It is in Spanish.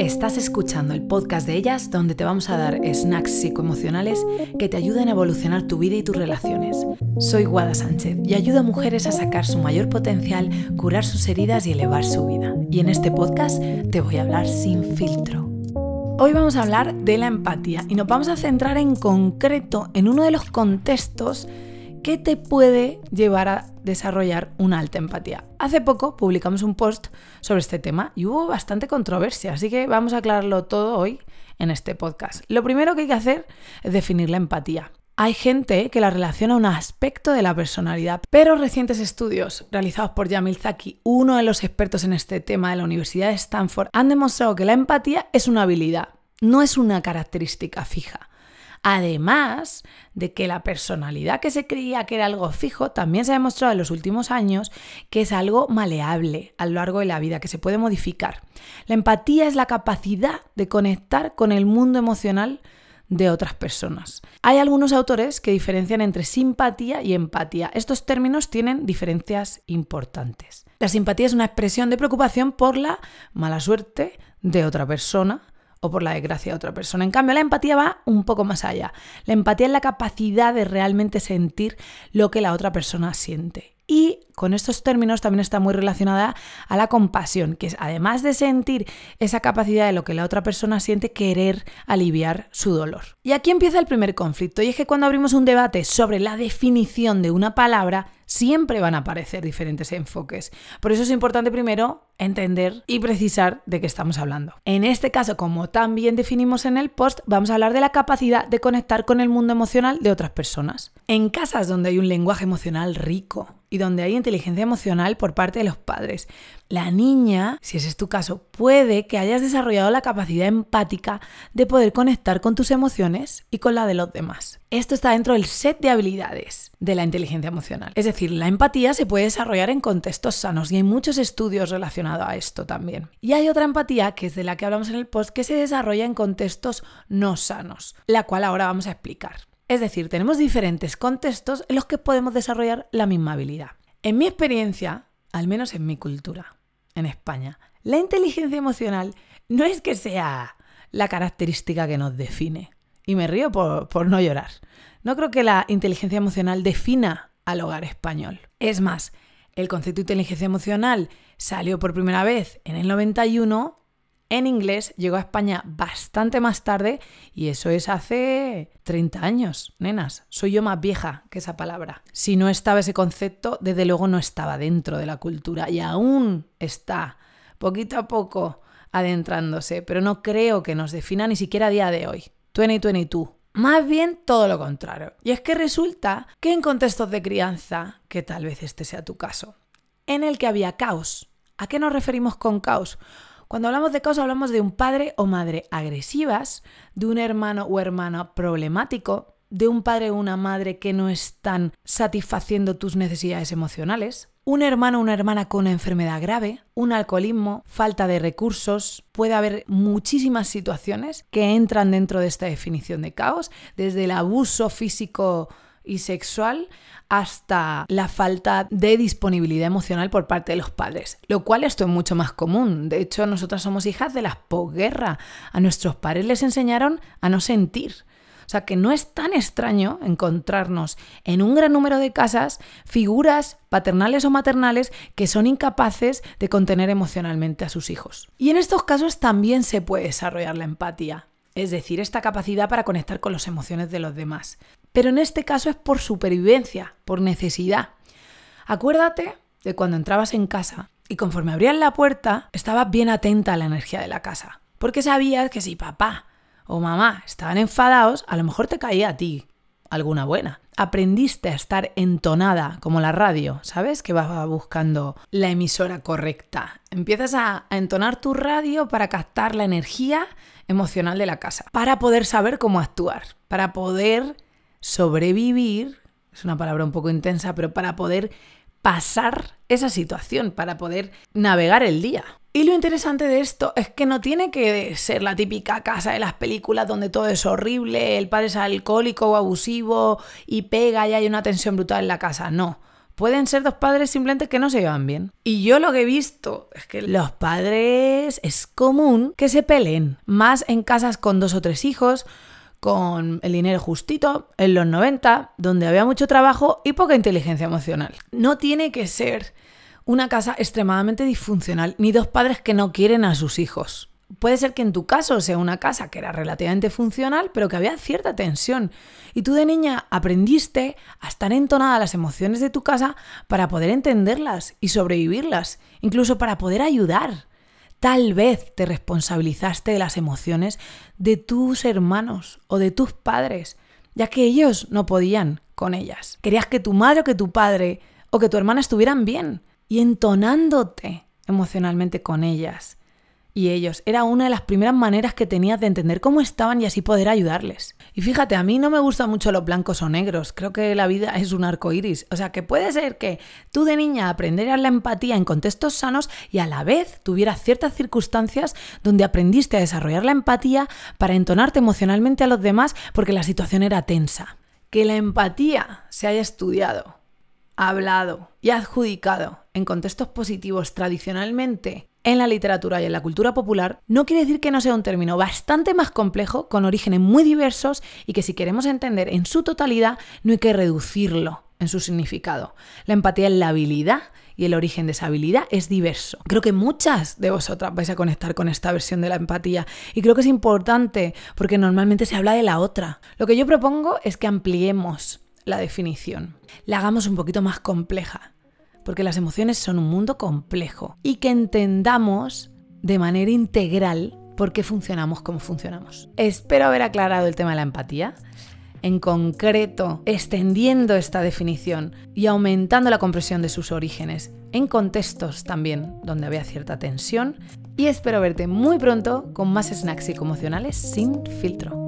Estás escuchando el podcast de ellas donde te vamos a dar snacks psicoemocionales que te ayuden a evolucionar tu vida y tus relaciones. Soy Guada Sánchez y ayudo a mujeres a sacar su mayor potencial, curar sus heridas y elevar su vida. Y en este podcast te voy a hablar sin filtro. Hoy vamos a hablar de la empatía y nos vamos a centrar en concreto en uno de los contextos que te puede llevar a desarrollar una alta empatía. Hace poco publicamos un post sobre este tema y hubo bastante controversia, así que vamos a aclararlo todo hoy en este podcast. Lo primero que hay que hacer es definir la empatía. Hay gente que la relaciona a un aspecto de la personalidad, pero recientes estudios realizados por Jamil Zaki, uno de los expertos en este tema de la Universidad de Stanford, han demostrado que la empatía es una habilidad, no es una característica fija. Además de que la personalidad que se creía que era algo fijo, también se ha demostrado en los últimos años que es algo maleable a lo largo de la vida, que se puede modificar. La empatía es la capacidad de conectar con el mundo emocional de otras personas. Hay algunos autores que diferencian entre simpatía y empatía. Estos términos tienen diferencias importantes. La simpatía es una expresión de preocupación por la mala suerte de otra persona o por la desgracia de otra persona. En cambio, la empatía va un poco más allá. La empatía es la capacidad de realmente sentir lo que la otra persona siente. Y con estos términos también está muy relacionada a la compasión, que es además de sentir esa capacidad de lo que la otra persona siente, querer aliviar su dolor. Y aquí empieza el primer conflicto, y es que cuando abrimos un debate sobre la definición de una palabra, siempre van a aparecer diferentes enfoques. Por eso es importante primero entender y precisar de qué estamos hablando. En este caso, como también definimos en el post, vamos a hablar de la capacidad de conectar con el mundo emocional de otras personas. En casas donde hay un lenguaje emocional rico y donde hay inteligencia emocional por parte de los padres, la niña, si ese es tu caso, puede que hayas desarrollado la capacidad empática de poder conectar con tus emociones y con la de los demás. Esto está dentro del set de habilidades de la inteligencia emocional. Es decir, la empatía se puede desarrollar en contextos sanos y hay muchos estudios relacionados a esto también. Y hay otra empatía, que es de la que hablamos en el post, que se desarrolla en contextos no sanos, la cual ahora vamos a explicar. Es decir, tenemos diferentes contextos en los que podemos desarrollar la misma habilidad. En mi experiencia, al menos en mi cultura, en España. La inteligencia emocional no es que sea la característica que nos define. Y me río por, no llorar. No creo que la inteligencia emocional defina al hogar español. Es más, el concepto de inteligencia emocional salió por primera vez en el 91 en inglés, llegó a España bastante más tarde y eso es hace 30 años, nenas. Soy yo más vieja que esa palabra. Si no estaba ese concepto, desde luego no estaba dentro de la cultura y aún está poquito a poco adentrándose, pero no creo que nos defina ni siquiera a día de hoy. 2022. Más bien todo lo contrario. Y es que resulta que en contextos de crianza, que tal vez este sea tu caso, en el que había caos. ¿A qué nos referimos con caos? Cuando hablamos de caos hablamos de un padre o madre agresivas, de un hermano o hermana problemático, de un padre o una madre que no están satisfaciendo tus necesidades emocionales, un hermano o una hermana con una enfermedad grave, un alcoholismo, falta de recursos. Puede haber muchísimas situaciones que entran dentro de esta definición de caos, desde el abuso físico y sexual hasta la falta de disponibilidad emocional por parte de los padres, lo cual esto es mucho más común. De hecho, nosotras somos hijas de la posguerra. A nuestros padres les enseñaron a no sentir. O sea que no es tan extraño encontrarnos en un gran número de casas figuras paternales o maternales que son incapaces de contener emocionalmente a sus hijos. Y en estos casos también se puede desarrollar la empatía, es decir, esta capacidad para conectar con las emociones de los demás. Pero en este caso es por supervivencia, por necesidad. Acuérdate de cuando entrabas en casa y conforme abrías la puerta estabas bien atenta a la energía de la casa. Porque sabías que si papá o mamá estaban enfadados, a lo mejor te caía a ti alguna buena. Aprendiste a estar entonada como la radio, ¿sabes? Que vas buscando la emisora correcta. Empiezas a, a entonar tu radio para captar la energía emocional de la casa, para poder saber cómo actuar, para poder sobrevivir, es una palabra un poco intensa, pero para poder pasar esa situación, para poder navegar el día. Y lo interesante de esto es que no tiene que ser la típica casa de las películas donde todo es horrible, el padre es alcohólico o abusivo y pega y hay una tensión brutal en la casa. No. Pueden ser dos padres simplemente que no se llevan bien. Y yo lo que he visto es que los padres es común que se peleen, más en casas con dos o tres hijos, con el dinero justito, en los 90, donde había mucho trabajo y poca inteligencia emocional. No tiene que ser una casa extremadamente disfuncional, ni dos padres que no quieren a sus hijos. Puede ser que en tu caso sea una casa que era relativamente funcional, pero que había cierta tensión. Y tú de niña aprendiste a estar entonada a las emociones de tu casa para poder entenderlas y sobrevivirlas, incluso para poder ayudar. Tal vez te responsabilizaste de las emociones de tus hermanos o de tus padres, ya que ellos no podían con ellas. Querías que tu madre o que tu padre o que tu hermana estuvieran bien y entonándote emocionalmente con ellas y ellos. Era una de las primeras maneras que tenías de entender cómo estaban y así poder ayudarles. Y fíjate, a mí no me gustan mucho los blancos o negros. Creo que la vida es un arco iris. O sea, que puede ser que tú de niña aprendieras la empatía en contextos sanos y a la vez tuvieras ciertas circunstancias donde aprendiste a desarrollar la empatía para entonarte emocionalmente a los demás porque la situación era tensa. Que la empatía se haya estudiado, hablado y adjudicado en contextos positivos tradicionalmente en la literatura y en la cultura popular, no quiere decir que no sea un término bastante más complejo, con orígenes muy diversos y que si queremos entender en su totalidad, no hay que reducirlo en su significado. La empatía es la habilidad y el origen de esa habilidad es diverso. Creo que muchas de vosotras vais a conectar con esta versión de la empatía y creo que es importante porque normalmente se habla de la otra. Lo que yo propongo es que ampliemos la definición, la hagamos un poquito más compleja porque las emociones son un mundo complejo y que entendamos de manera integral por qué funcionamos como funcionamos. Espero haber aclarado el tema de la empatía, en concreto extendiendo esta definición y aumentando la comprensión de sus orígenes en contextos también donde había cierta tensión y espero verte muy pronto con más snacks psicoemocionales sin filtro.